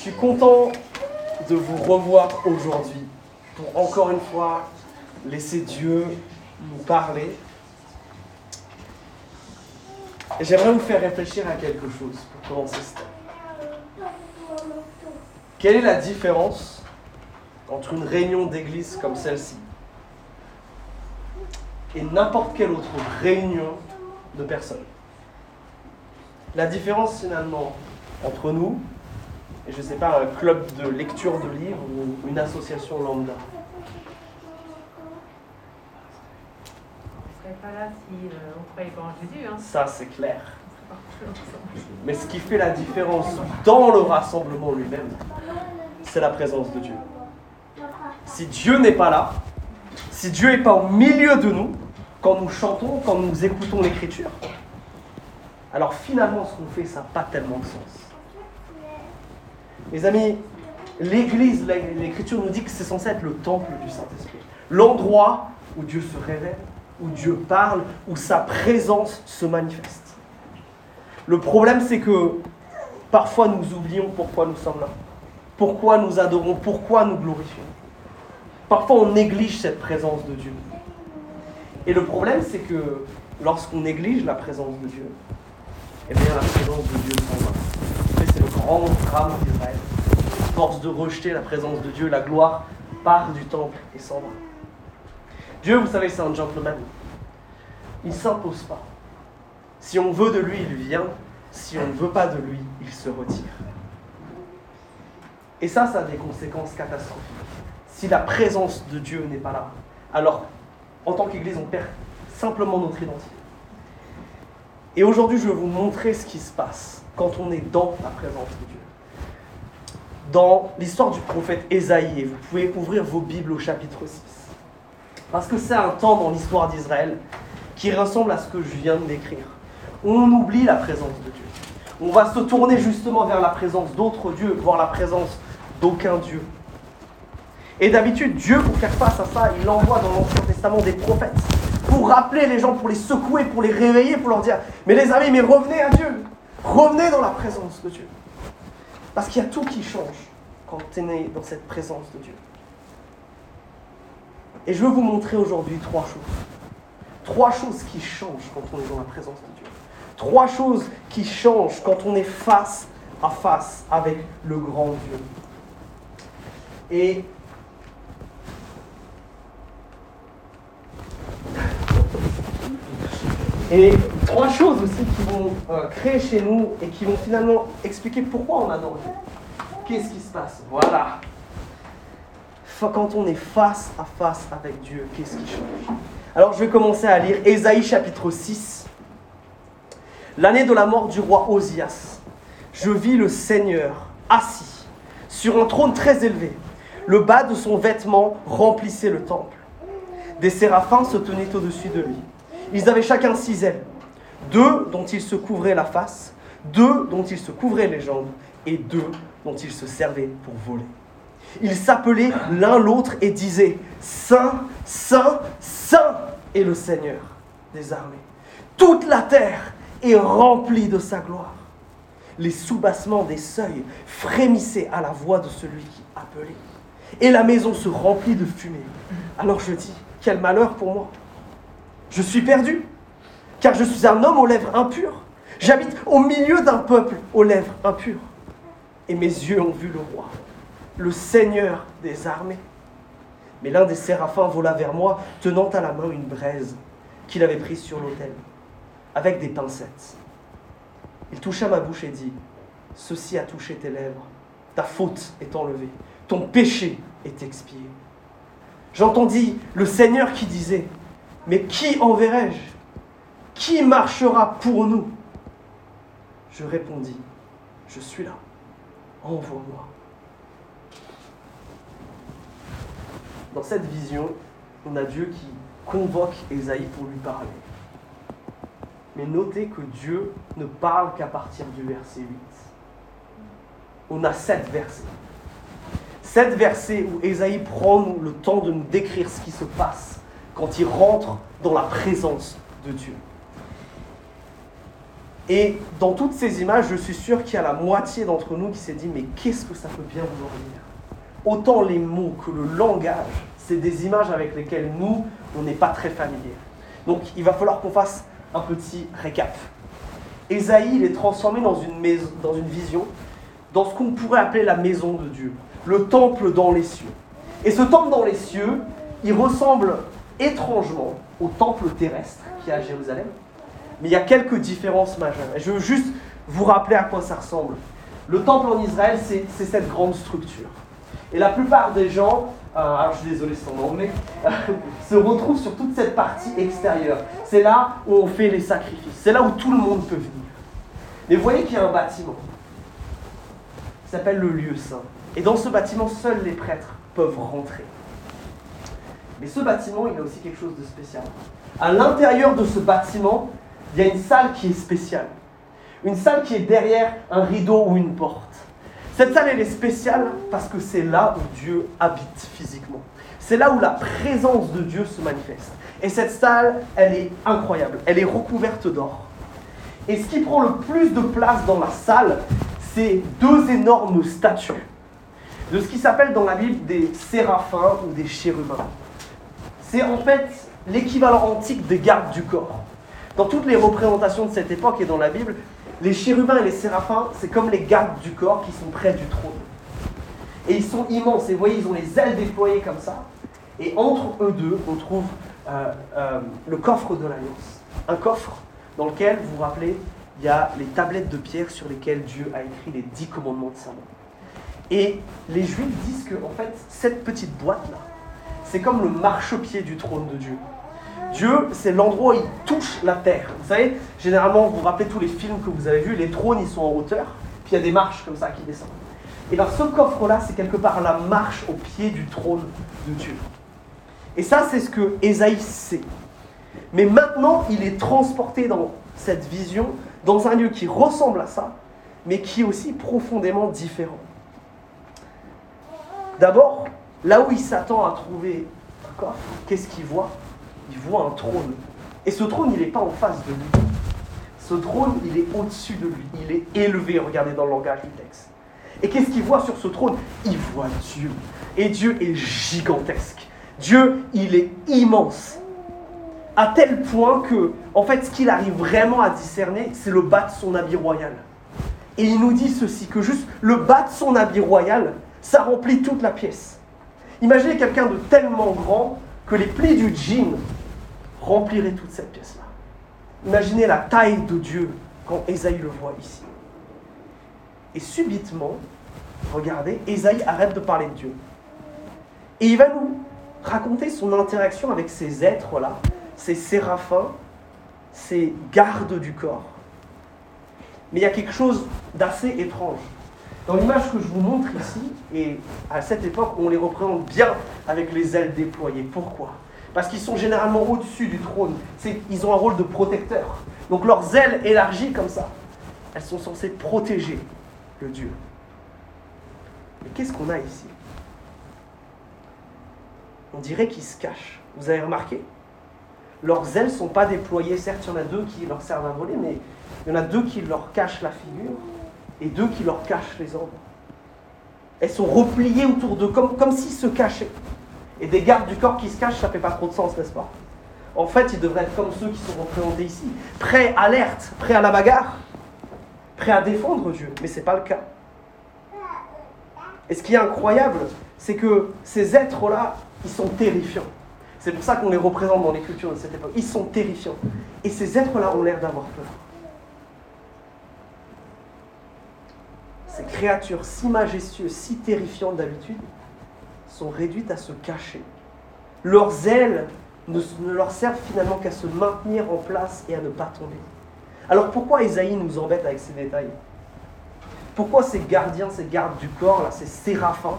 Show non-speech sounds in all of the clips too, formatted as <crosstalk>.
Je suis content de vous revoir aujourd'hui pour encore une fois laisser Dieu nous parler. Et j'aimerais vous faire réfléchir à quelque chose pour commencer ce temps. Quelle est la différence entre une réunion d'église comme celle-ci et n'importe quelle autre réunion de personnes? La différence finalement entre nous et je ne sais pas, un club de lecture de livres ou une association lambda. On ne serait pas là si euh, on ne croyait pas en Jésus. Hein. Ça, c'est clair. Mais ce qui fait la différence dans le rassemblement lui-même, c'est la présence de Dieu. Si Dieu n'est pas là, si Dieu n'est pas au milieu de nous, quand nous chantons, quand nous écoutons l'Écriture, alors finalement ce qu'on fait, ça n'a pas tellement de sens. Mes amis, l'Église, l'Écriture nous dit que c'est censé être le temple du Saint-Esprit. L'endroit où Dieu se révèle, où Dieu parle, où sa présence se manifeste. Le problème, c'est que parfois nous oublions pourquoi nous sommes là. Pourquoi nous adorons, pourquoi nous glorifions. Parfois on néglige cette présence de Dieu. Et le problème, c'est que lorsqu'on néglige la présence de Dieu, eh bien la présence de Dieu s'en va grand drame d'Israël. Force de rejeter la présence de Dieu, la gloire part du temple et s'en va. Dieu, vous savez, c'est un gentleman. Il ne s'impose pas. Si on veut de lui, il vient. Si on ne veut pas de lui, il se retire. Et ça, ça a des conséquences catastrophiques. Si la présence de Dieu n'est pas là, alors, en tant qu'Église, on perd simplement notre identité. Et aujourd'hui, je vais vous montrer ce qui se passe quand on est dans la présence de Dieu. Dans l'histoire du prophète Ésaïe, vous pouvez ouvrir vos Bibles au chapitre 6. Parce que c'est un temps dans l'histoire d'Israël qui ressemble à ce que je viens de décrire. On oublie la présence de Dieu. On va se tourner justement vers la présence d'autres dieux, voire la présence d'aucun Dieu. Et d'habitude, Dieu, pour faire face à ça, il envoie dans l'Ancien Testament des prophètes pour rappeler les gens, pour les secouer, pour les réveiller, pour leur dire Mais les amis, mais revenez à Dieu Revenez dans la présence de Dieu. Parce qu'il y a tout qui change quand tu es né dans cette présence de Dieu. Et je veux vous montrer aujourd'hui trois choses. Trois choses qui changent quand on est dans la présence de Dieu. Trois choses qui changent quand on est face à face avec le grand Dieu. Et Et trois choses aussi qui vont euh, créer chez nous et qui vont finalement expliquer pourquoi on adore Dieu. Qu'est-ce qui se passe? Voilà. Quand on est face à face avec Dieu, qu'est-ce qui change? Alors je vais commencer à lire Ésaïe chapitre 6. L'année de la mort du roi Osias, je vis le Seigneur assis sur un trône très élevé. Le bas de son vêtement remplissait le temple. Des séraphins se tenaient au-dessus de lui. Ils avaient chacun six ailes. Deux dont ils se couvraient la face, deux dont ils se couvraient les jambes, et deux dont ils se servaient pour voler. Ils s'appelaient l'un l'autre et disaient Saint, Saint, Saint est le Seigneur des armées. Toute la terre est remplie de sa gloire. Les soubassements des seuils frémissaient à la voix de celui qui appelait. Et la maison se remplit de fumée. Alors je dis, quel malheur pour moi. Je suis perdu, car je suis un homme aux lèvres impures. J'habite au milieu d'un peuple aux lèvres impures. Et mes yeux ont vu le roi, le Seigneur des armées. Mais l'un des séraphins vola vers moi, tenant à la main une braise qu'il avait prise sur l'autel, avec des pincettes. Il toucha ma bouche et dit, Ceci a touché tes lèvres, ta faute est enlevée, ton péché est expié. J'entendis le Seigneur qui disait, mais qui enverrai-je? Qui marchera pour nous? Je répondis, je suis là, envoie-moi. Dans cette vision, on a Dieu qui convoque Esaïe pour lui parler. Mais notez que Dieu ne parle qu'à partir du verset 8. On a sept versets. Sept versets où Esaïe prend le temps de nous décrire ce qui se passe quand il rentre dans la présence de Dieu. Et dans toutes ces images, je suis sûr qu'il y a la moitié d'entre nous qui s'est dit, mais qu'est-ce que ça peut bien vouloir dire? Autant les mots que le langage, c'est des images avec lesquelles nous, on n'est pas très familiers. Donc il va falloir qu'on fasse un petit récap. Ésaïe, il est transformé dans une, maison, dans une vision, dans ce qu'on pourrait appeler la maison de Dieu, le temple dans les cieux. Et ce temple dans les cieux, il ressemble étrangement au temple terrestre qui est à Jérusalem, mais il y a quelques différences majeures. Et je veux juste vous rappeler à quoi ça ressemble. Le temple en Israël, c'est cette grande structure. Et la plupart des gens, euh, alors je suis désolé c'est en anglais, <laughs> se retrouvent sur toute cette partie extérieure. C'est là où on fait les sacrifices. C'est là où tout le monde peut venir. Mais vous voyez qu'il y a un bâtiment qui s'appelle le lieu saint. Et dans ce bâtiment, seuls les prêtres peuvent rentrer. Mais ce bâtiment, il a aussi quelque chose de spécial. À l'intérieur de ce bâtiment, il y a une salle qui est spéciale. Une salle qui est derrière un rideau ou une porte. Cette salle, elle est spéciale parce que c'est là où Dieu habite physiquement. C'est là où la présence de Dieu se manifeste. Et cette salle, elle est incroyable. Elle est recouverte d'or. Et ce qui prend le plus de place dans la salle, c'est deux énormes statues de ce qui s'appelle dans la Bible des séraphins ou des chérubins. C'est en fait l'équivalent antique des gardes du corps. Dans toutes les représentations de cette époque et dans la Bible, les chérubins et les séraphins, c'est comme les gardes du corps qui sont près du trône. Et ils sont immenses. Et vous voyez, ils ont les ailes déployées comme ça. Et entre eux deux, on trouve euh, euh, le coffre de l'Alliance. Un coffre dans lequel, vous vous rappelez, il y a les tablettes de pierre sur lesquelles Dieu a écrit les dix commandements de Salomon. Et les Juifs disent que, en fait, cette petite boîte-là, c'est comme le marchepied du trône de Dieu. Dieu, c'est l'endroit où il touche la terre. Vous savez, généralement, vous vous rappelez tous les films que vous avez vus, les trônes, ils sont en hauteur, puis il y a des marches comme ça qui descendent. Et bien ce coffre-là, c'est quelque part la marche au pied du trône de Dieu. Et ça, c'est ce que Ésaïe sait. Mais maintenant, il est transporté dans cette vision, dans un lieu qui ressemble à ça, mais qui est aussi profondément différent. D'abord, là où il s'attend à trouver qu'est-ce qu'il voit? Il voit un trône. Et ce trône, il n'est pas en face de lui. Ce trône, il est au-dessus de lui. Il est élevé, regardez dans le langage du texte. Et qu'est-ce qu'il voit sur ce trône? Il voit Dieu. Et Dieu est gigantesque. Dieu, il est immense. À tel point que, en fait, ce qu'il arrive vraiment à discerner, c'est le bas de son habit royal. Et il nous dit ceci, que juste le bas de son habit royal, ça remplit toute la pièce. Imaginez quelqu'un de tellement grand que les plis du jean remplirait toute cette pièce-là. Imaginez la taille de Dieu quand Ésaïe le voit ici. Et subitement, regardez, Ésaïe arrête de parler de Dieu. Et il va nous raconter son interaction avec ces êtres-là, ces séraphins, ces gardes du corps. Mais il y a quelque chose d'assez étrange. Dans l'image que je vous montre ici, et à cette époque, on les représente bien avec les ailes déployées. Pourquoi? Parce qu'ils sont généralement au-dessus du trône. Ils ont un rôle de protecteur. Donc leurs ailes élargies comme ça, elles sont censées protéger le Dieu. Mais qu'est-ce qu'on a ici? On dirait qu'ils se cachent. Vous avez remarqué? Leurs ailes ne sont pas déployées. Certes, il y en a deux qui leur servent à voler, mais il y en a deux qui leur cachent la figure et deux qui leur cachent les ombres. Elles sont repliées autour d'eux, comme, comme s'ils se cachaient. Et des gardes du corps qui se cachent, ça fait pas trop de sens, n'est-ce pas? En fait, ils devraient être comme ceux qui sont représentés ici, prêts, alerte, prêts à la bagarre, prêts à défendre Dieu. Mais ce n'est pas le cas. Et ce qui est incroyable, c'est que ces êtres-là, ils sont terrifiants. C'est pour ça qu'on les représente dans les cultures de cette époque. Ils sont terrifiants. Et ces êtres-là ont l'air d'avoir peur. Ces créatures si majestueuses, si terrifiantes d'habitude, sont réduites à se cacher. Leurs ailes ne, leur servent finalement qu'à se maintenir en place et à ne pas tomber. Alors pourquoi Isaïe nous embête avec ces détails? Pourquoi ces gardiens, ces gardes du corps, là, ces séraphins,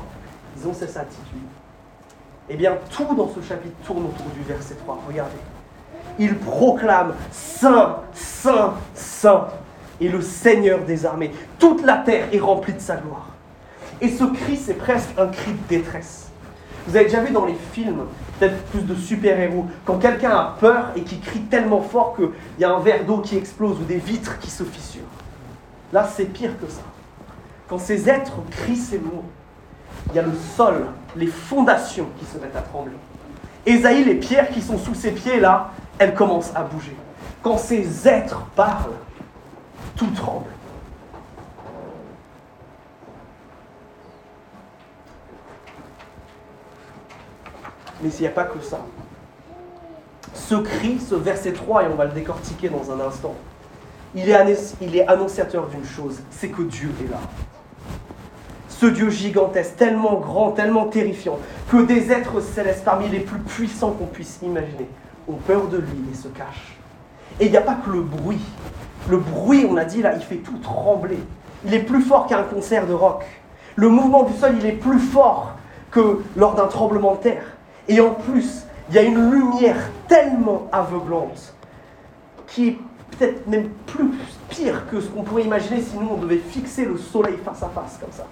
ils ont cette attitude? Eh bien, tout dans ce chapitre tourne autour du verset 3. Regardez. Ils proclament Saint, Saint, Saint et le Seigneur des armées. Toute la terre est remplie de sa gloire. Et ce cri, c'est presque un cri de détresse. Vous avez déjà vu dans les films peut-être plus de super-héros. Quand quelqu'un a peur et qui crie tellement fort qu'il y a un verre d'eau qui explose ou des vitres qui se fissurent. Là, c'est pire que ça. Quand ces êtres crient ces mots, il y a le sol, les fondations qui se mettent à trembler. Ésaïe, les pierres qui sont sous ses pieds, là, elles commencent à bouger. Quand ces êtres parlent, tout tremble. Mais il n'y a pas que ça. Ce cri, ce verset 3, et on va le décortiquer dans un instant, il est, annonciateur d'une chose, c'est que Dieu est là. Ce Dieu gigantesque, tellement grand, tellement terrifiant, que des êtres célestes parmi les plus puissants qu'on puisse imaginer ont peur de lui et se cachent. Et il n'y a pas que le bruit. Le bruit, on a dit là, il fait tout trembler. Il est plus fort qu'un concert de rock. Le mouvement du sol, il est plus fort que lors d'un tremblement de terre. Et en plus, il y a une lumière tellement aveuglante qui est peut-être même plus pire que ce qu'on pourrait imaginer si nous, on devait fixer le soleil face à face comme ça.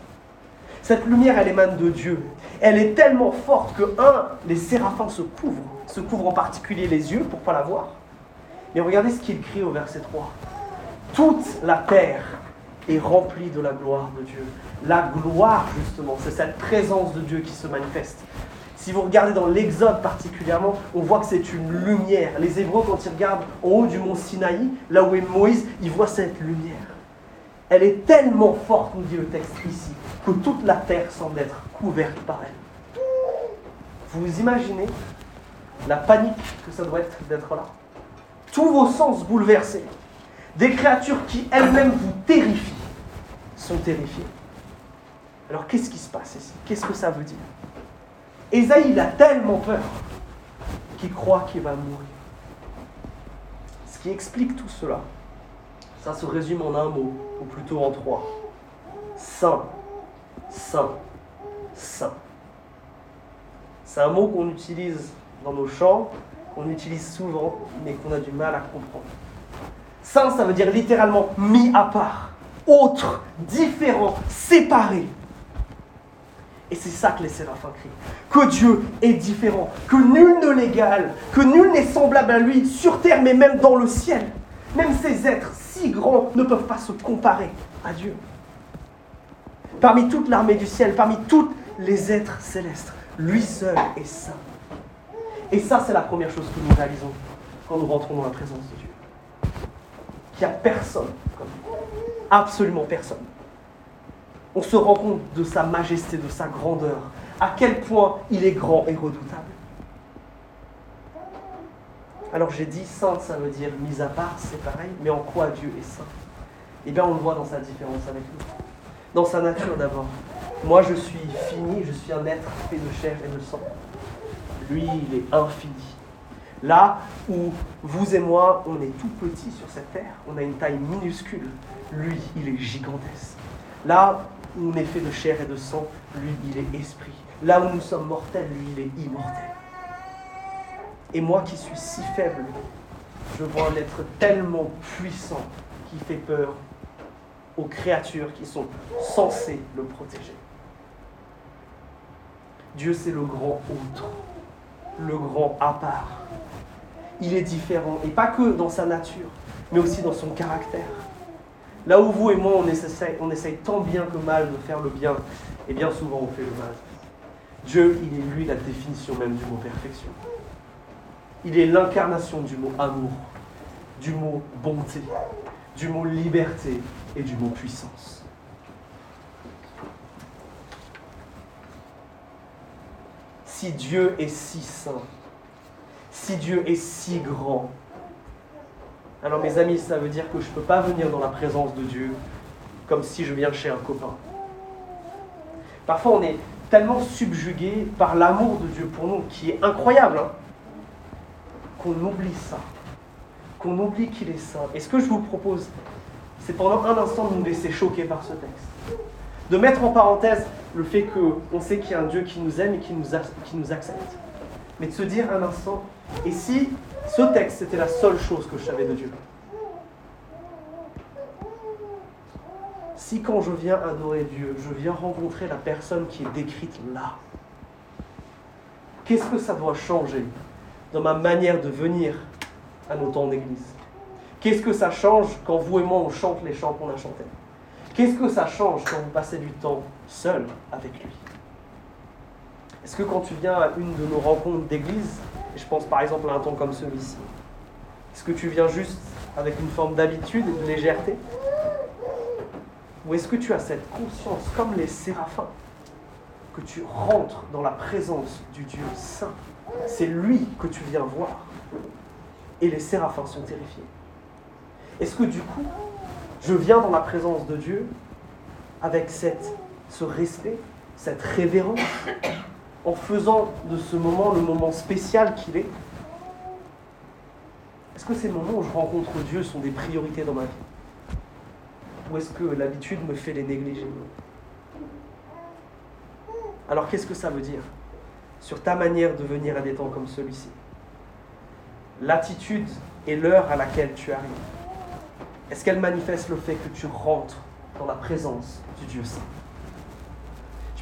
Cette lumière, elle émane de Dieu. Elle est tellement forte que, un, les séraphins se couvrent, se couvrent en particulier les yeux pour ne pas la voir. Mais regardez ce qu'il crie au verset 3. Toute la terre est remplie de la gloire de Dieu. La gloire, justement, c'est cette présence de Dieu qui se manifeste. Si vous regardez dans l'Exode particulièrement, on voit que c'est une lumière. Les Hébreux, quand ils regardent en haut du mont Sinaï, là où est Moïse, ils voient cette lumière. Elle est tellement forte, nous dit le texte ici, que toute la terre semble être couverte par elle. Vous imaginez la panique que ça doit être d'être là Tous vos sens bouleversés. Des créatures qui elles-mêmes vous terrifient sont terrifiées. Alors qu'est-ce qui se passe ici? Qu'est-ce que ça veut dire? Esaïe, a tellement peur qu'il croit qu'il va mourir. Ce qui explique tout cela, ça se résume en un mot, ou plutôt en trois. Saint, saint, saint. C'est un mot qu'on utilise dans nos chants, qu'on utilise souvent, mais qu'on a du mal à comprendre. Saint, ça veut dire littéralement mis à part, autre, différent, séparé. Et c'est ça que les séraphins crient. Que Dieu est différent, que nul ne l'égale, que nul n'est semblable à lui sur terre, mais même dans le ciel. Même ces êtres si grands ne peuvent pas se comparer à Dieu. Parmi toute l'armée du ciel, parmi tous les êtres célestes, lui seul est saint. Et ça, c'est la première chose que nous réalisons quand nous rentrons dans la présence de Dieu. Qu'il n'y a personne comme. Absolument personne on se rend compte de sa majesté, de sa grandeur, à quel point il est grand et redoutable. Alors j'ai dit saint, ça veut dire mis à part, c'est pareil, mais en quoi Dieu est saint? Eh bien on le voit dans sa différence avec nous. Dans sa nature d'abord. Moi je suis fini, je suis un être fait de chair et de sang. Lui, il est infini. Là où vous et moi, on est tout petits sur cette terre, on a une taille minuscule, lui, il est gigantesque. Là où on est fait de chair et de sang, lui, il est esprit. Là où nous sommes mortels, lui, il est immortel. Et moi qui suis si faible, je vois un être tellement puissant qui fait peur aux créatures qui sont censées le protéger. Dieu, c'est le grand autre, le grand à part. Il est différent, et pas que dans sa nature, mais aussi dans son caractère. Là où vous et moi, on essaye, tant bien que mal de faire le bien, et bien souvent on fait le mal. Dieu, il est lui la définition même du mot perfection. Il est l'incarnation du mot amour, du mot bonté, du mot liberté et du mot puissance. Si Dieu est si saint, si Dieu est si grand, alors mes amis, ça veut dire que je ne peux pas venir dans la présence de Dieu comme si je viens chez un copain. Parfois on est tellement subjugué par l'amour de Dieu pour nous, qui est incroyable, hein, qu'on oublie ça, qu'on oublie qu'il est saint. Et ce que je vous propose, c'est pendant un instant de nous laisser choquer par ce texte. De mettre en parenthèse le fait qu'on sait qu'il y a un Dieu qui nous aime et qui nous, qui nous accepte. Mais de se dire un instant, et si ce texte, c'était la seule chose que je savais de Dieu? Si quand je viens adorer Dieu, je viens rencontrer la personne qui est décrite là, Qu'est-ce que ça doit changer dans ma manière de venir à nos temps d'église? Qu'est-ce que ça change quand vous et moi on chante les chants qu'on a chantés? Qu'est-ce que ça change quand vous passez du temps seul avec lui? Est-ce que quand tu viens à une de nos rencontres d'église, et je pense par exemple à un temps comme celui-ci, est-ce que tu viens juste avec une forme d'habitude et de légèreté? Ou est-ce que tu as cette conscience, comme les séraphins, que tu rentres dans la présence du Dieu saint? C'est lui que tu viens voir. Et les séraphins sont terrifiés. Est-ce que du coup, je viens dans la présence de Dieu avec cette, ce respect, cette révérence, en faisant de ce moment le moment spécial qu'il est Est-ce que ces moments où je rencontre Dieu sont des priorités dans ma vie? Ou est-ce que l'habitude me fait les négliger? Alors qu'est-ce que ça veut dire? Sur ta manière de venir à des temps comme celui-ci L'attitude et l'heure à laquelle tu arrives. Est-ce qu'elle manifeste le fait que tu rentres dans la présence du Dieu Saint?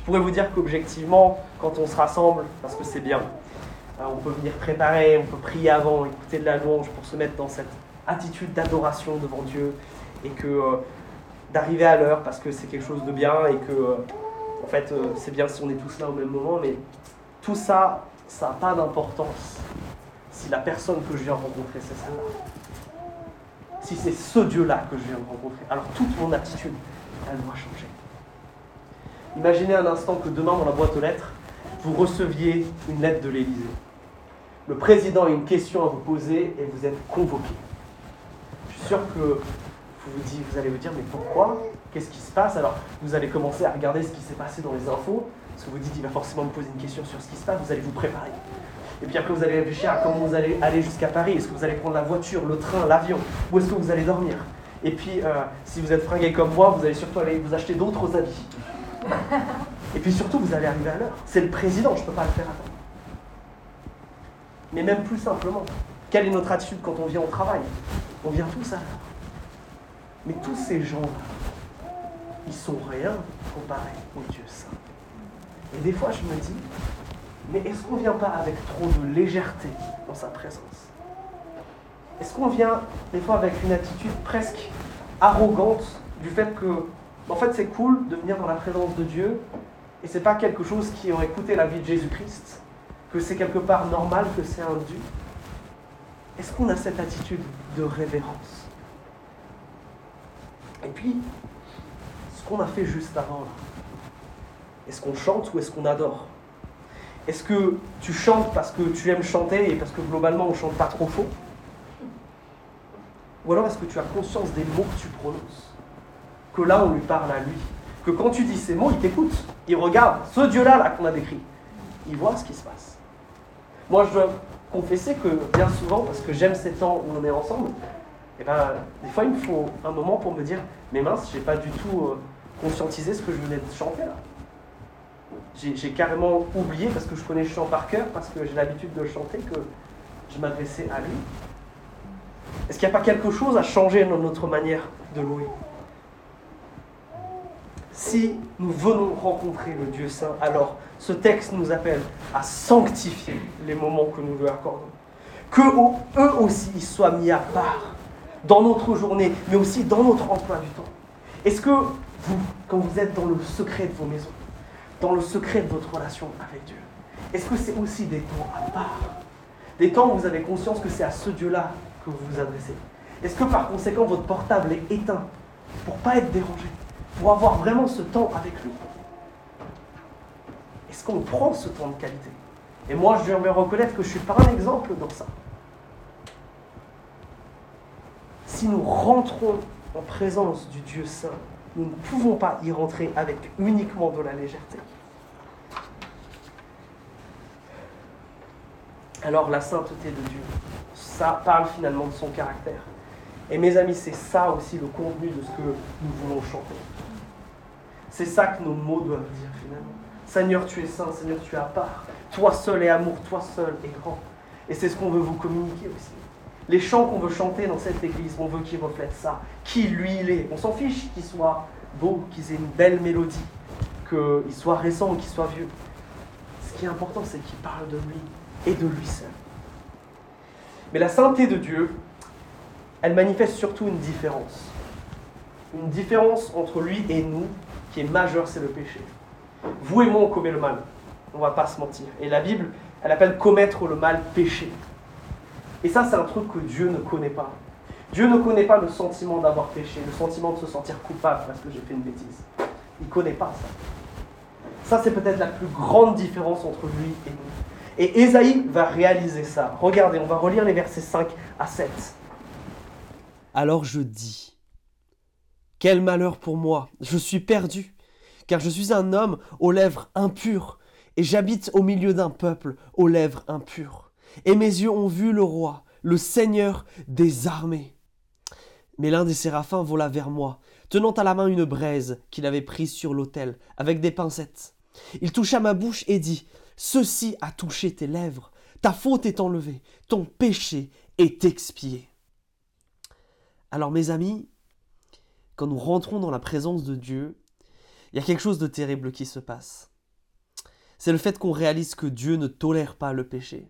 Pourrais vous dire qu'objectivement, quand on se rassemble, parce que c'est bien, hein, on peut venir préparer, on peut prier avant, écouter de la louange pour se mettre dans cette attitude d'adoration devant Dieu et que euh, d'arriver à l'heure parce que c'est quelque chose de bien et que euh, en fait euh, c'est bien si on est tous là au même moment, mais tout ça, ça n'a pas d'importance si la personne que je viens rencontrer c'est celle-là si c'est ce Dieu-là que je viens rencontrer, alors toute mon attitude, elle doit changer. Imaginez un instant que demain, dans la boîte aux lettres, vous receviez une lettre de l'Élysée. Le président a une question à vous poser et vous êtes convoqué. Je suis sûr que vous, vous, dites, vous allez vous dire, mais pourquoi? Qu'est-ce qui se passe? Alors, vous allez commencer à regarder ce qui s'est passé dans les infos, parce que vous dites, il va forcément me poser une question sur ce qui se passe, vous allez vous préparer. Et puis après, vous allez réfléchir à comment vous allez aller jusqu'à Paris. Est-ce que vous allez prendre la voiture, le train, l'avion? Où est-ce que vous allez dormir? Et puis, euh, si vous êtes fringué comme moi, vous allez surtout aller vous acheter d'autres habits. Et puis surtout, vous allez arriver à l'heure. C'est le président, je ne peux pas le faire attendre. Mais même plus simplement, quelle est notre attitude quand on vient au travail? On vient tous à l'heure. Mais tous ces gens-là, ils sont rien comparés au Dieu Saint. Et des fois, je me dis, mais est-ce qu'on ne vient pas avec trop de légèreté dans sa présence? Est-ce qu'on vient des fois avec une attitude presque arrogante du fait que, en fait, c'est cool de venir dans la présence de Dieu et c'est pas quelque chose qui aurait coûté la vie de Jésus-Christ, que c'est quelque part normal, que c'est un dû. Est-ce qu'on a cette attitude de révérence? Et puis, ce qu'on a fait juste avant, est-ce qu'on chante ou est-ce qu'on adore? Est-ce que tu chantes parce que tu aimes chanter et parce que globalement on chante pas trop faux? Ou alors est-ce que tu as conscience des mots que tu prononces? Que là on lui parle à lui Que quand tu dis ces mots, il t'écoute, il regarde ce Dieu-là là, qu'on a décrit. Il voit ce qui se passe. Moi je dois confesser que bien souvent, parce que j'aime ces temps où on est ensemble, eh ben, des fois il me faut un moment pour me dire, mais mince, j'ai pas du tout euh, conscientisé ce que je venais de chanter là j'ai carrément oublié, parce que je connais le chant par cœur, parce que j'ai l'habitude de chanter, que je m'adressais à lui. Est-ce qu'il n'y a pas quelque chose à changer dans notre manière de louer? Si nous venons rencontrer le Dieu Saint, alors ce texte nous appelle à sanctifier les moments que nous lui accordons. Que eux aussi soient mis à part dans notre journée, mais aussi dans notre emploi du temps. Est-ce que vous, quand vous êtes dans le secret de vos maisons, dans le secret de votre relation avec Dieu Est-ce que c'est aussi des temps à part Des temps où vous avez conscience que c'est à ce Dieu-là que vous vous adressez? Est-ce que par conséquent votre portable est éteint pour ne pas être dérangé, pour avoir vraiment ce temps avec lui Est-ce qu'on prend ce temps de qualité? Et moi, je vais reconnaître que je ne suis pas un exemple dans ça. Si nous rentrons en présence du Dieu Saint, nous ne pouvons pas y rentrer avec uniquement de la légèreté. Alors la sainteté de Dieu, ça parle finalement de son caractère. Et mes amis, c'est ça aussi le contenu de ce que nous voulons chanter. C'est ça que nos mots doivent dire finalement. Seigneur, tu es saint, Seigneur, tu es à part. Toi seul est amour, toi seul est grand. Et c'est ce qu'on veut vous communiquer aussi. Les chants qu'on veut chanter dans cette église, on veut qu'ils reflètent ça. Qui lui il est. On s'en fiche qu'il soit beau, qu'il ait une belle mélodie, qu'il soit récent ou qu'il soit vieux. Ce qui est important, c'est qu'il parle de lui et de lui seul. Mais la sainteté de Dieu, elle manifeste surtout une différence. Une différence entre lui et nous qui est majeure, c'est le péché. Vous et moi, on commet le mal. On va pas se mentir. Et la Bible, elle appelle commettre le mal péché. Et ça, c'est un truc que Dieu ne connaît pas. Dieu ne connaît pas le sentiment d'avoir péché, le sentiment de se sentir coupable parce que j'ai fait une bêtise. Il ne connaît pas ça. Ça, c'est peut-être la plus grande différence entre lui et nous. Et Ésaïe va réaliser ça. Regardez, on va relire les versets 5 à 7. Alors je dis, quel malheur pour moi, je suis perdu, car je suis un homme aux lèvres impures, et j'habite au milieu d'un peuple aux lèvres impures. Et mes yeux ont vu le roi, le Seigneur des armées. Mais l'un des séraphins vola vers moi, tenant à la main une braise qu'il avait prise sur l'autel, avec des pincettes. Il toucha ma bouche et dit, Ceci a touché tes lèvres, ta faute est enlevée, ton péché est expié. Alors mes amis, quand nous rentrons dans la présence de Dieu, il y a quelque chose de terrible qui se passe. C'est le fait qu'on réalise que Dieu ne tolère pas le péché.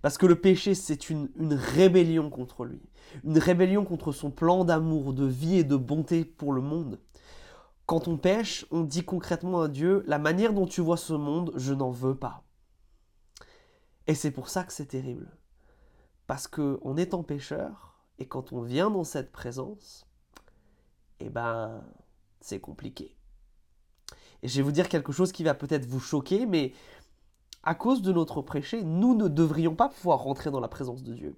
Parce que le péché, c'est une, rébellion contre lui. Une rébellion contre son plan d'amour, de vie et de bonté pour le monde. Quand on pêche, on dit concrètement à Dieu, la manière dont tu vois ce monde, je n'en veux pas. Et c'est pour ça que c'est terrible. Parce est en pécheur, et quand on vient dans cette présence, eh ben, c'est compliqué. Et je vais vous dire quelque chose qui va peut-être vous choquer, mais à cause de notre péché, nous ne devrions pas pouvoir rentrer dans la présence de Dieu.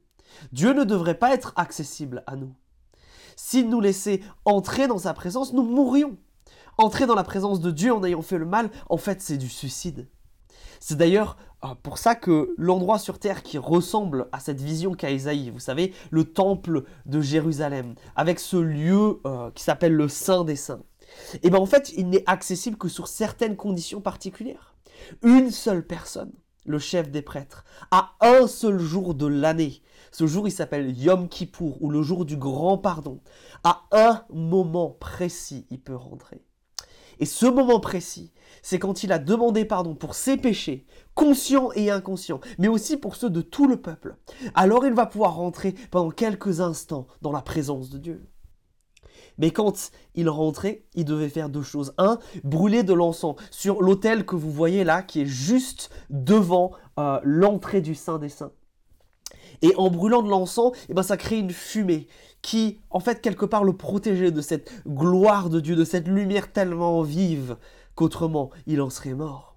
Dieu ne devrait pas être accessible à nous. S'il nous laissait entrer dans sa présence, nous mourrions. Entrer dans la présence de Dieu en ayant fait le mal, en fait, c'est du suicide. C'est d'ailleurs pour ça que l'endroit sur terre qui ressemble à cette vision qu'a Isaïe, vous savez, le temple de Jérusalem, avec ce lieu euh, qui s'appelle le Saint des Saints, et eh bien en fait, il n'est accessible que sur certaines conditions particulières. Une seule personne, le chef des prêtres, à un seul jour de l'année, ce jour il s'appelle Yom Kippour, ou le jour du grand pardon, à un moment précis, il peut rentrer. Et ce moment précis, c'est quand il a demandé pardon pour ses péchés, conscients et inconscients, mais aussi pour ceux de tout le peuple. Alors il va pouvoir rentrer pendant quelques instants dans la présence de Dieu. Mais quand il rentrait, il devait faire deux choses. Un, brûler de l'encens sur l'autel que vous voyez là, qui est juste devant euh, l'entrée du Saint des Saints. Et en brûlant de l'encens, eh ben, ça crée une fumée qui, en fait, quelque part le protégeait de cette gloire de Dieu, de cette lumière tellement vive qu'autrement il en serait mort.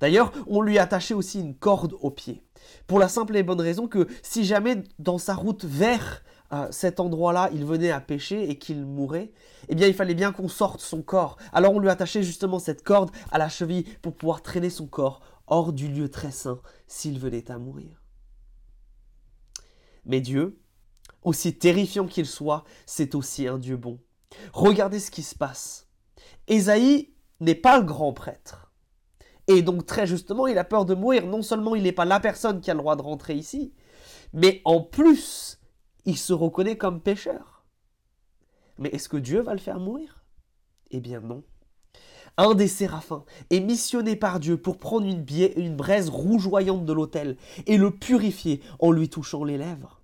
D'ailleurs, on lui attachait aussi une corde au pied, pour la simple et bonne raison que si jamais dans sa route vers euh, cet endroit-là, il venait à pécher et qu'il mourait, eh bien il fallait bien qu'on sorte son corps. Alors on lui attachait justement cette corde à la cheville pour pouvoir traîner son corps hors du lieu très saint s'il venait à mourir. Mais Dieu, aussi terrifiant qu'il soit, c'est aussi un Dieu bon. Regardez ce qui se passe. Ésaïe n'est pas le grand prêtre. Et donc très justement, il a peur de mourir. Non seulement il n'est pas la personne qui a le droit de rentrer ici, mais en plus, il se reconnaît comme pécheur. Mais est-ce que Dieu va le faire mourir? Eh bien non. Un des séraphins est missionné par Dieu pour prendre une, braise rougeoyante de l'autel et le purifier en lui touchant les lèvres.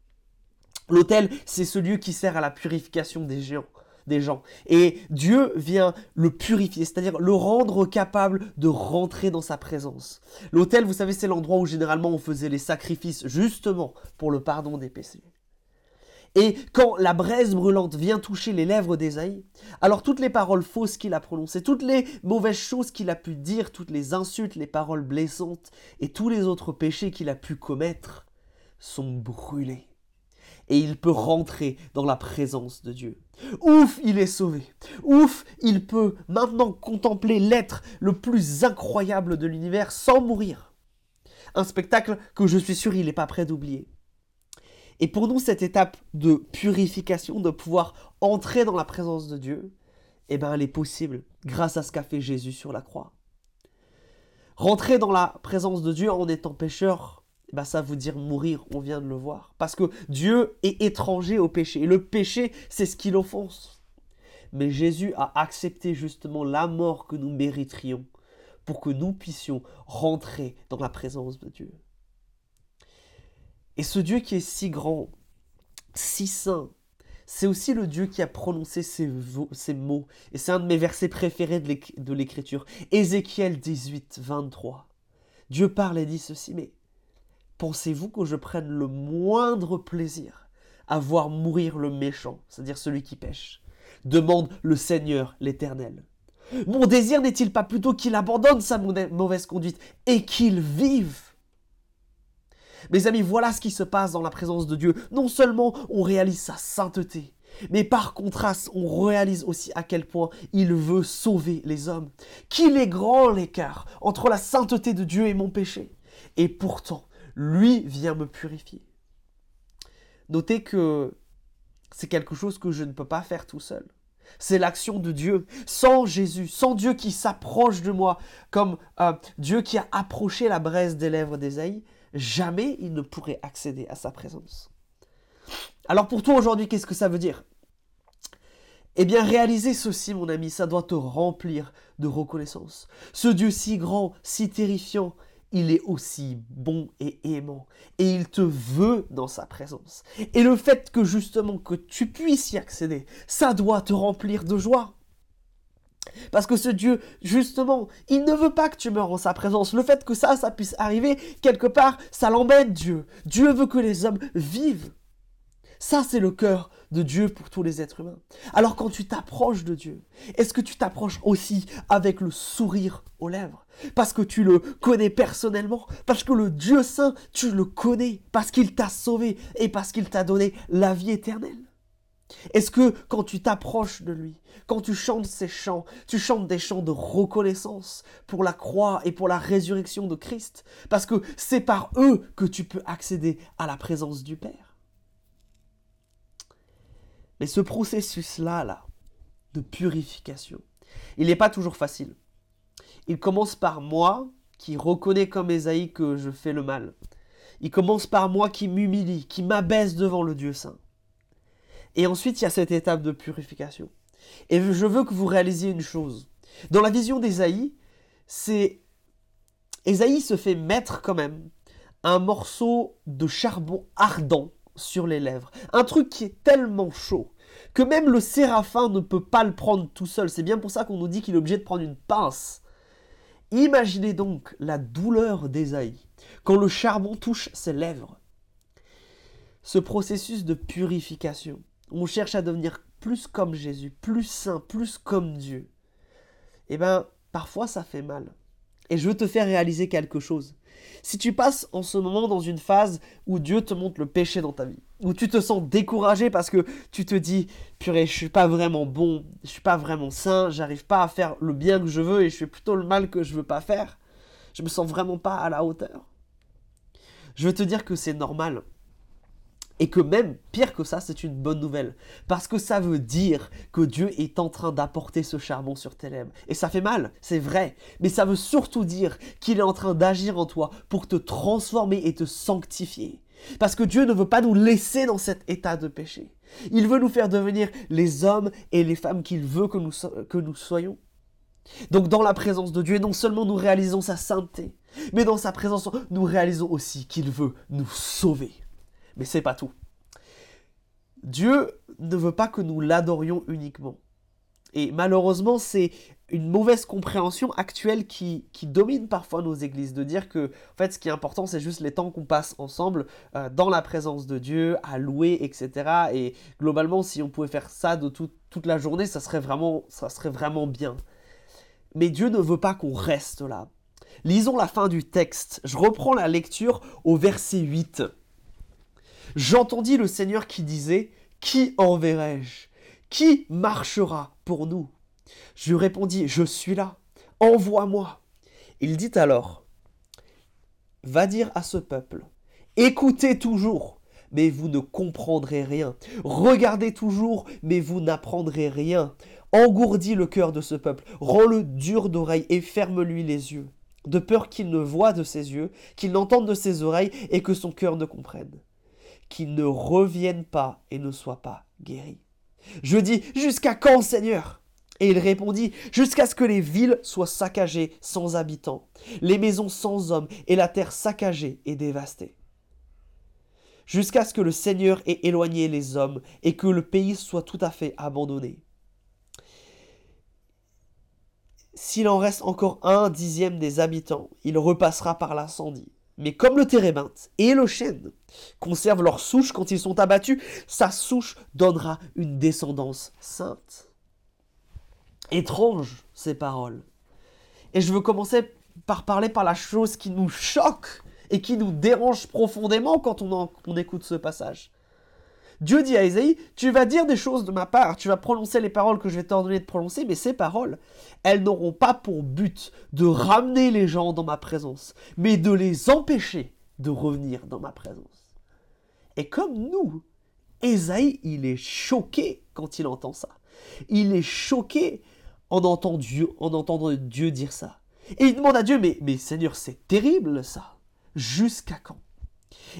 L'autel, c'est ce lieu qui sert à la purification des gens. Et Dieu vient le purifier, c'est-à-dire le rendre capable de rentrer dans sa présence. L'autel, vous savez, c'est l'endroit où généralement on faisait les sacrifices justement pour le pardon des péchés. Et quand la braise brûlante vient toucher les lèvres d'Ésaïe, alors toutes les paroles fausses qu'il a prononcées, toutes les mauvaises choses qu'il a pu dire, toutes les insultes, les paroles blessantes et tous les autres péchés qu'il a pu commettre sont brûlés et il peut rentrer dans la présence de Dieu. Ouf, il est sauvé. Ouf, il peut maintenant contempler l'être le plus incroyable de l'univers sans mourir. Un spectacle que je suis sûr il n'est pas prêt d'oublier. Et pour nous, cette étape de purification, de pouvoir entrer dans la présence de Dieu, eh bien, elle est possible grâce à ce qu'a fait Jésus sur la croix. Rentrer dans la présence de Dieu en étant pécheur, bah ça veut dire mourir, on vient de le voir. Parce que Dieu est étranger au péché. Et le péché, c'est ce qui l'offense. Mais Jésus a accepté justement la mort que nous mériterions pour que nous puissions rentrer dans la présence de Dieu. Et ce Dieu qui est si grand, si saint, c'est aussi le Dieu qui a prononcé ces, mots. Et c'est un de mes versets préférés de l'Écriture. Ézéchiel 18, 23. Dieu parle et dit ceci, mais pensez-vous que je prenne le moindre plaisir à voir mourir le méchant, c'est-à-dire celui qui pêche? Demande le Seigneur l'Éternel. Mon désir n'est-il pas plutôt qu'il abandonne sa mauvaise conduite et qu'il vive? Mes amis, voilà ce qui se passe dans la présence de Dieu. Non seulement on réalise sa sainteté, mais par contraste, on réalise aussi à quel point il veut sauver les hommes. Qu'il est grand l'écart entre la sainteté de Dieu et mon péché. Et pourtant, lui vient me purifier. Notez que c'est quelque chose que je ne peux pas faire tout seul. C'est l'action de Dieu. Sans Jésus, sans Dieu qui s'approche de moi, comme euh, Dieu qui a approché la braise des lèvres d'Ésaïe, jamais il ne pourrait accéder à sa présence. Alors pour toi aujourd'hui, qu'est-ce que ça veut dire? Eh bien, réaliser ceci, mon ami, ça doit te remplir de reconnaissance. Ce Dieu si grand, si terrifiant, il est aussi bon et aimant. Et il te veut dans sa présence. Et le fait que justement que tu puisses y accéder, ça doit te remplir de joie. Parce que ce Dieu, justement, il ne veut pas que tu meurs en sa présence. Le fait que ça, ça puisse arriver, quelque part, ça l'embête Dieu. Dieu veut que les hommes vivent. Ça, c'est le cœur de Dieu pour tous les êtres humains. Alors quand tu t'approches de Dieu, est-ce que tu t'approches aussi avec le sourire aux lèvres? Parce que tu le connais personnellement? Parce que le Dieu saint, tu le connais Parce qu'il t'a sauvé et parce qu'il t'a donné la vie éternelle? Est-ce que quand tu t'approches de lui, quand tu chantes ces chants, tu chantes des chants de reconnaissance pour la croix et pour la résurrection de Christ Parce que c'est par eux que tu peux accéder à la présence du Père? Mais ce processus-là, là, de purification, il n'est pas toujours facile. Il commence par moi qui reconnais comme Esaïe que je fais le mal. Il commence par moi qui m'humilie, qui m'abaisse devant le Dieu saint. Et ensuite, il y a cette étape de purification. Et je veux que vous réalisiez une chose. Dans la vision d'Ésaïe, c'est Ésaïe se fait mettre quand même un morceau de charbon ardent sur les lèvres. Un truc qui est tellement chaud que même le séraphin ne peut pas le prendre tout seul. C'est bien pour ça qu'on nous dit qu'il est obligé de prendre une pince. Imaginez donc la douleur d'Ésaïe quand le charbon touche ses lèvres. Ce processus de purification, on cherche à devenir plus comme Jésus, plus saint, plus comme Dieu. Eh bien, parfois ça fait mal. Et je veux te faire réaliser quelque chose. Si tu passes en ce moment dans une phase où Dieu te montre le péché dans ta vie, où tu te sens découragé parce que tu te dis purée, je suis pas vraiment bon, je suis pas vraiment saint, j'arrive pas à faire le bien que je veux et je fais plutôt le mal que je veux pas faire. Je me sens vraiment pas à la hauteur. Je veux te dire que c'est normal. Et que même, pire que ça, c'est une bonne nouvelle. Parce que ça veut dire que Dieu est en train d'apporter ce charbon sur tes lèvres. Et ça fait mal, c'est vrai. Mais ça veut surtout dire qu'il est en train d'agir en toi pour te transformer et te sanctifier. Parce que Dieu ne veut pas nous laisser dans cet état de péché. Il veut nous faire devenir les hommes et les femmes qu'il veut que nous, que nous soyons. Donc dans la présence de Dieu, non seulement nous réalisons sa sainteté, mais dans sa présence, nous réalisons aussi qu'il veut nous sauver. Mais c'est pas tout. Dieu ne veut pas que nous l'adorions uniquement. Et malheureusement, c'est une mauvaise compréhension actuelle qui, domine parfois nos églises, de dire que en fait, ce qui est important, c'est juste les temps qu'on passe ensemble euh, dans la présence de Dieu, à louer, etc. Et globalement, si on pouvait faire ça de toute la journée, ça serait, vraiment, ça serait vraiment bien. Mais Dieu ne veut pas qu'on reste là. Lisons la fin du texte. Je reprends la lecture au verset 8. J'entendis le Seigneur qui disait, Qui enverrai-je? Qui marchera pour nous? Je répondis, Je suis là, envoie-moi. Il dit alors, Va dire à ce peuple, Écoutez toujours, mais vous ne comprendrez rien. Regardez toujours, mais vous n'apprendrez rien. Engourdis le cœur de ce peuple, rends-le dur d'oreille et ferme-lui les yeux, de peur qu'il ne voie de ses yeux, qu'il n'entende de ses oreilles et que son cœur ne comprenne qu'il ne revienne pas et ne soit pas guéri. Je dis, jusqu'à quand, Seigneur? Et il répondit, jusqu'à ce que les villes soient saccagées sans habitants, les maisons sans hommes, et la terre saccagée et dévastée. Jusqu'à ce que le Seigneur ait éloigné les hommes et que le pays soit tout à fait abandonné. S'il en reste encore un dixième des habitants, il repassera par l'incendie. Mais comme le térébinthe et le chêne conservent leur souche quand ils sont abattus, sa souche donnera une descendance sainte. Étrange ces paroles. Et je veux commencer par parler par la chose qui nous choque et qui nous dérange profondément quand on, on écoute ce passage. Dieu dit à Isaïe, tu vas dire des choses de ma part, tu vas prononcer les paroles que je vais t'ordonner de prononcer, mais ces paroles, elles n'auront pas pour but de ramener les gens dans ma présence, mais de les empêcher de revenir dans ma présence. Et comme nous, Isaïe, il est choqué quand il entend ça. Il est choqué en entendant Dieu, dire ça. Et il demande à Dieu, mais Seigneur, c'est terrible ça. Jusqu'à quand?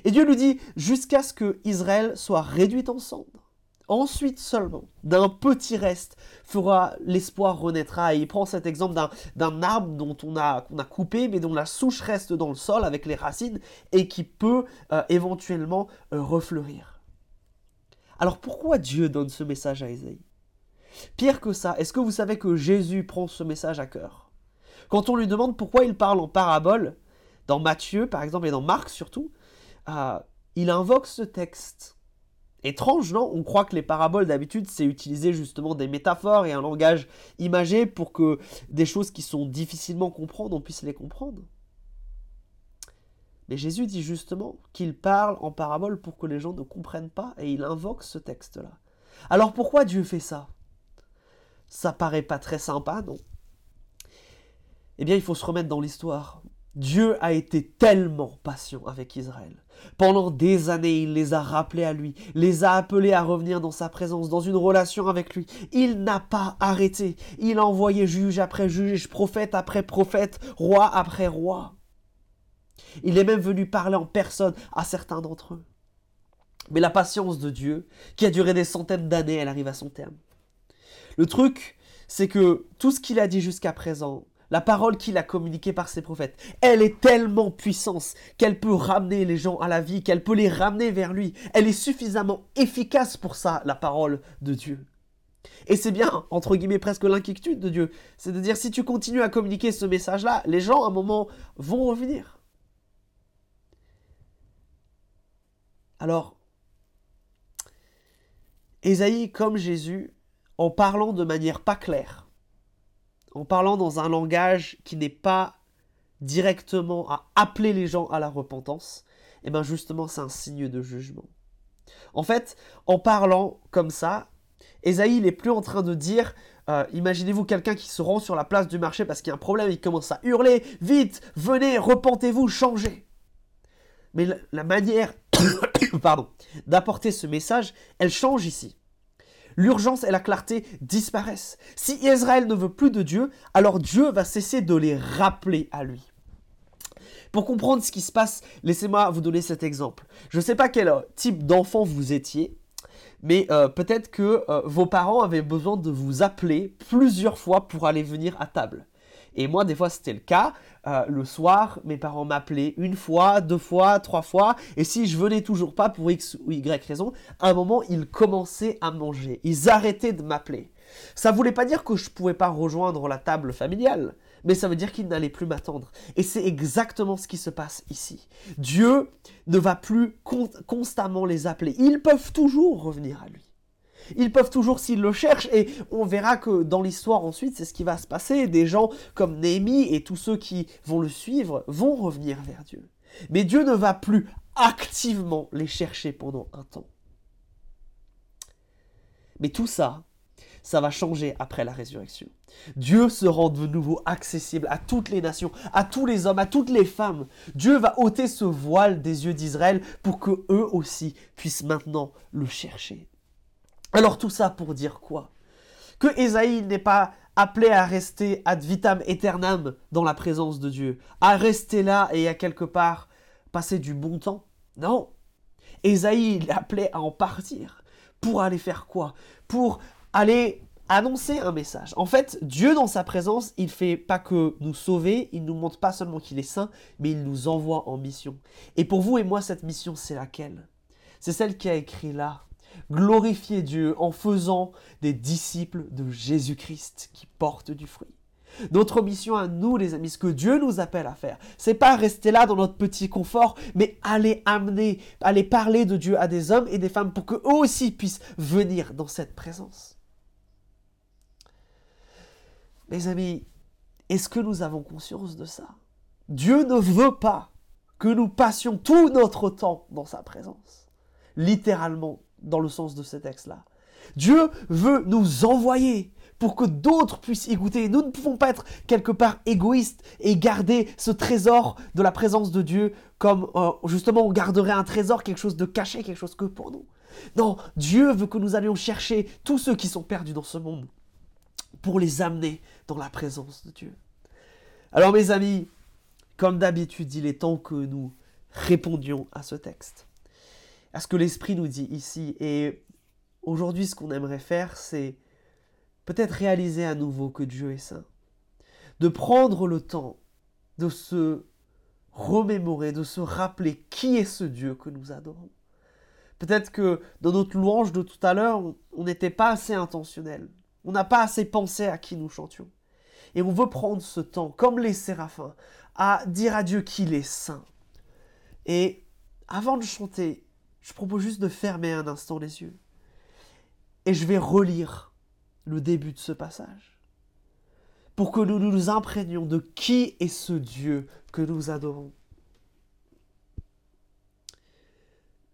Et Dieu lui dit jusqu'à ce que Israël soit réduit en cendres. Ensuite seulement, d'un petit reste, fera l'espoir renaîtra. Et il prend cet exemple d'un arbre dont on a, coupé, mais dont la souche reste dans le sol avec les racines et qui peut euh, éventuellement euh, refleurir. Alors pourquoi Dieu donne ce message à Isaïe Pire que ça, est-ce que vous savez que Jésus prend ce message à cœur? Quand on lui demande pourquoi il parle en parabole, dans Matthieu par exemple et dans Marc surtout, il invoque ce texte. Étrange, non? On croit que les paraboles, d'habitude, c'est utiliser justement des métaphores et un langage imagé pour que des choses qui sont difficilement comprenables, on puisse les comprendre. Mais Jésus dit justement qu'il parle en parabole pour que les gens ne comprennent pas et il invoque ce texte-là. Alors pourquoi Dieu fait ça? Ça paraît pas très sympa, non? Eh bien, il faut se remettre dans l'histoire. Dieu a été tellement patient avec Israël. Pendant des années, il les a rappelés à lui, les a appelés à revenir dans sa présence, dans une relation avec lui. Il n'a pas arrêté. Il a envoyé juge après juge, prophète après prophète, roi après roi. Il est même venu parler en personne à certains d'entre eux. Mais la patience de Dieu, qui a duré des centaines d'années, elle arrive à son terme. Le truc, c'est que tout ce qu'il a dit jusqu'à présent, la parole qu'il a communiquée par ses prophètes, elle est tellement puissante qu'elle peut ramener les gens à la vie, qu'elle peut les ramener vers lui. Elle est suffisamment efficace pour ça, la parole de Dieu. Et c'est bien, entre guillemets, presque l'inquiétude de Dieu. C'est de dire, si tu continues à communiquer ce message-là, les gens, à un moment, vont revenir. Alors, Ésaïe, comme Jésus, en parlant de manière pas claire, en parlant dans un langage qui n'est pas directement à appeler les gens à la repentance, et eh bien justement c'est un signe de jugement. En fait, en parlant comme ça, Esaïe n'est plus en train de dire, euh, imaginez-vous quelqu'un qui se rend sur la place du marché parce qu'il y a un problème, il commence à hurler, vite, venez, repentez-vous, changez. Mais la manière, <coughs> pardon, d'apporter ce message, elle change ici l'urgence et la clarté disparaissent. Si Israël ne veut plus de Dieu, alors Dieu va cesser de les rappeler à lui. Pour comprendre ce qui se passe, laissez-moi vous donner cet exemple. Je ne sais pas quel type d'enfant vous étiez, mais euh, peut-être que euh, vos parents avaient besoin de vous appeler plusieurs fois pour aller venir à table. Et moi, des fois, c'était le cas. Euh, le soir, mes parents m'appelaient une fois, deux fois, trois fois. Et si je venais toujours pas pour X ou Y raison, à un moment, ils commençaient à manger. Ils arrêtaient de m'appeler. Ça voulait pas dire que je pouvais pas rejoindre la table familiale, mais ça veut dire qu'ils n'allaient plus m'attendre. Et c'est exactement ce qui se passe ici. Dieu ne va plus constamment les appeler. Ils peuvent toujours revenir à lui. Ils peuvent toujours s'ils le cherchent et on verra que dans l'histoire ensuite c'est ce qui va se passer. Des gens comme Néhémie et tous ceux qui vont le suivre vont revenir vers Dieu. Mais Dieu ne va plus activement les chercher pendant un temps. Mais tout ça, ça va changer après la résurrection. Dieu se rend de nouveau accessible à toutes les nations, à tous les hommes, à toutes les femmes. Dieu va ôter ce voile des yeux d'Israël pour que eux aussi puissent maintenant le chercher. Alors tout ça pour dire quoi? Que Esaïe n'est pas appelé à rester ad vitam aeternam dans la présence de Dieu, à rester là et à quelque part passer du bon temps? Non. Esaïe est appelé à en partir. Pour aller faire quoi? Pour aller annoncer un message. En fait, Dieu dans sa présence, il fait pas que nous sauver, il nous montre pas seulement qu'il est saint, mais il nous envoie en mission. Et pour vous et moi, cette mission, c'est laquelle? C'est celle qui a écrit là. Glorifier Dieu en faisant des disciples de Jésus-Christ qui portent du fruit. Notre mission à nous, les amis, ce que Dieu nous appelle à faire, c'est pas rester là dans notre petit confort, mais aller amener, aller parler de Dieu à des hommes et des femmes pour qu'eux aussi puissent venir dans cette présence. Mes amis, est-ce que nous avons conscience de ça? Dieu ne veut pas que nous passions tout notre temps dans sa présence. Littéralement, dans le sens de ce texte-là. Dieu veut nous envoyer pour que d'autres puissent y goûter. Nous ne pouvons pas être quelque part égoïstes et garder ce trésor de la présence de Dieu comme euh, justement on garderait un trésor, quelque chose de caché, quelque chose que pour nous. Non, Dieu veut que nous allions chercher tous ceux qui sont perdus dans ce monde pour les amener dans la présence de Dieu. Alors mes amis, comme d'habitude, il est temps que nous répondions à ce texte, à ce que l'Esprit nous dit ici. Et aujourd'hui, ce qu'on aimerait faire, c'est peut-être réaliser à nouveau que Dieu est saint, de prendre le temps de se remémorer, de se rappeler qui est ce Dieu que nous adorons. Peut-être que dans notre louange de tout à l'heure, on n'était pas assez intentionnel. On n'a pas assez pensé à qui nous chantions. Et on veut prendre ce temps, comme les séraphins, à dire à Dieu qu'il est saint. Et avant de chanter, je propose juste de fermer un instant les yeux. Et je vais relire le début de ce passage. Pour que nous nous imprégnions de qui est ce Dieu que nous adorons.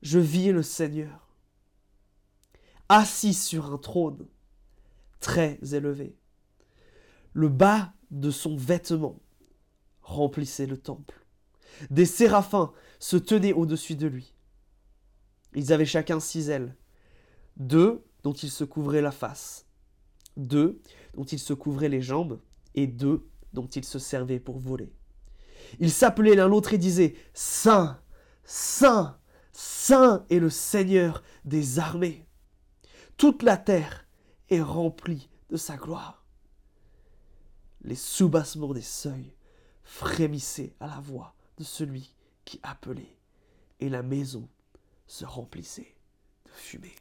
Je vis le Seigneur, assis sur un trône très élevé. Le bas de son vêtement remplissait le temple. Des séraphins se tenaient au-dessus de lui. Ils avaient chacun six ailes, deux dont ils se couvraient la face, deux dont ils se couvraient les jambes, et deux dont ils se servaient pour voler. Ils s'appelaient l'un l'autre et disaient Saint, Saint, Saint est le Seigneur des armées. Toute la terre est remplie de sa gloire. Les soubassements des seuils frémissaient à la voix de celui qui appelait, et la maison se remplissait de fumée.